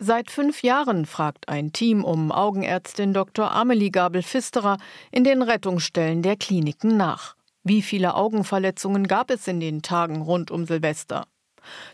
Seit fünf Jahren fragt ein Team um Augenärztin Dr. Amelie Gabel-Fisterer in den Rettungsstellen der Kliniken nach. Wie viele Augenverletzungen gab es in den Tagen rund um Silvester?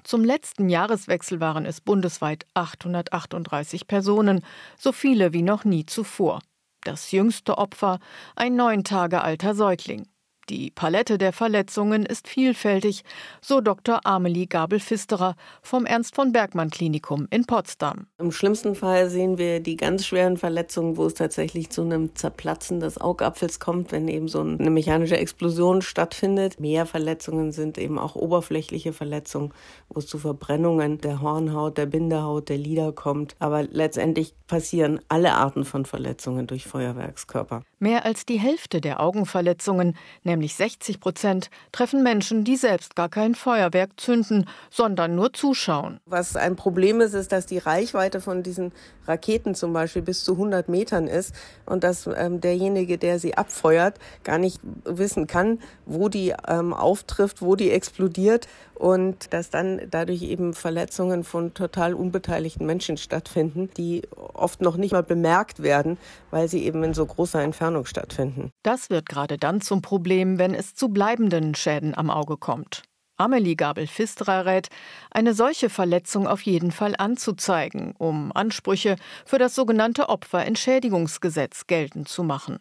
Zum letzten Jahreswechsel waren es bundesweit 838 Personen, so viele wie noch nie zuvor. Das jüngste Opfer ein neun Tage alter Säugling. Die Palette der Verletzungen ist vielfältig, so Dr. Amelie Gabel-Fisterer vom Ernst von Bergmann Klinikum in Potsdam. Im schlimmsten Fall sehen wir die ganz schweren Verletzungen, wo es tatsächlich zu einem Zerplatzen des Augapfels kommt, wenn eben so eine mechanische Explosion stattfindet. Mehr Verletzungen sind eben auch oberflächliche Verletzungen, wo es zu Verbrennungen der Hornhaut, der Bindehaut, der Lider kommt. Aber letztendlich passieren alle Arten von Verletzungen durch Feuerwerkskörper. Mehr als die Hälfte der Augenverletzungen, nämlich 60 Prozent, treffen Menschen, die selbst gar kein Feuerwerk zünden, sondern nur zuschauen. Was ein Problem ist, ist, dass die Reichweite von diesen Raketen zum Beispiel bis zu 100 Metern ist und dass ähm, derjenige, der sie abfeuert, gar nicht wissen kann, wo die ähm, auftrifft, wo die explodiert und dass dann dadurch eben Verletzungen von total unbeteiligten Menschen stattfinden, die oft noch nicht mal bemerkt werden, weil sie eben in so großer Entfernung stattfinden. Das wird gerade dann zum Problem, wenn es zu bleibenden Schäden am Auge kommt. Amelie Gabel-Fisterer rät, eine solche Verletzung auf jeden Fall anzuzeigen, um Ansprüche für das sogenannte Opferentschädigungsgesetz geltend zu machen.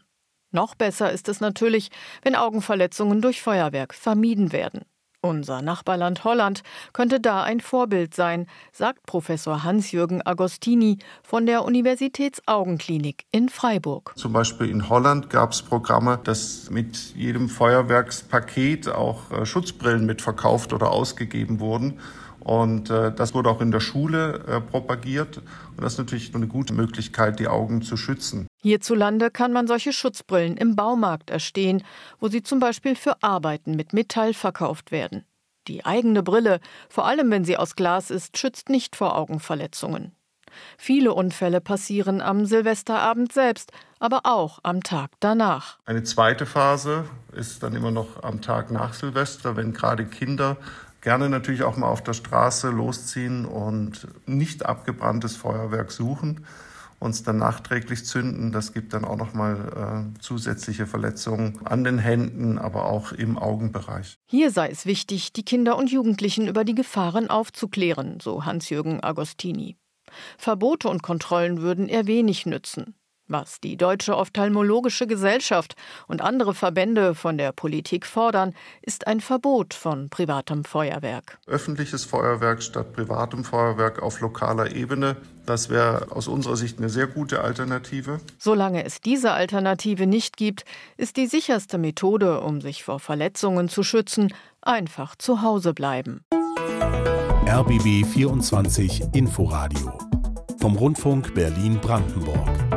Noch besser ist es natürlich, wenn Augenverletzungen durch Feuerwerk vermieden werden. Unser Nachbarland Holland könnte da ein Vorbild sein, sagt Professor Hans-Jürgen Agostini von der Universitätsaugenklinik in Freiburg. Zum Beispiel in Holland gab es Programme, dass mit jedem Feuerwerkspaket auch äh, Schutzbrillen mitverkauft oder ausgegeben wurden. Und äh, das wurde auch in der Schule äh, propagiert. Und das ist natürlich eine gute Möglichkeit, die Augen zu schützen. Hierzulande kann man solche Schutzbrillen im Baumarkt erstehen, wo sie zum Beispiel für Arbeiten mit Metall verkauft werden. Die eigene Brille, vor allem wenn sie aus Glas ist, schützt nicht vor Augenverletzungen. Viele Unfälle passieren am Silvesterabend selbst, aber auch am Tag danach. Eine zweite Phase ist dann immer noch am Tag nach Silvester, wenn gerade Kinder gerne natürlich auch mal auf der Straße losziehen und nicht abgebranntes Feuerwerk suchen, uns dann nachträglich zünden. Das gibt dann auch noch mal äh, zusätzliche Verletzungen an den Händen, aber auch im Augenbereich. Hier sei es wichtig, die Kinder und Jugendlichen über die Gefahren aufzuklären, so Hans-Jürgen Agostini. Verbote und Kontrollen würden eher wenig nützen. Was die Deutsche Ophthalmologische Gesellschaft und andere Verbände von der Politik fordern, ist ein Verbot von privatem Feuerwerk. Öffentliches Feuerwerk statt privatem Feuerwerk auf lokaler Ebene, das wäre aus unserer Sicht eine sehr gute Alternative. Solange es diese Alternative nicht gibt, ist die sicherste Methode, um sich vor Verletzungen zu schützen, einfach zu Hause bleiben. RBB 24 Inforadio vom Rundfunk Berlin-Brandenburg.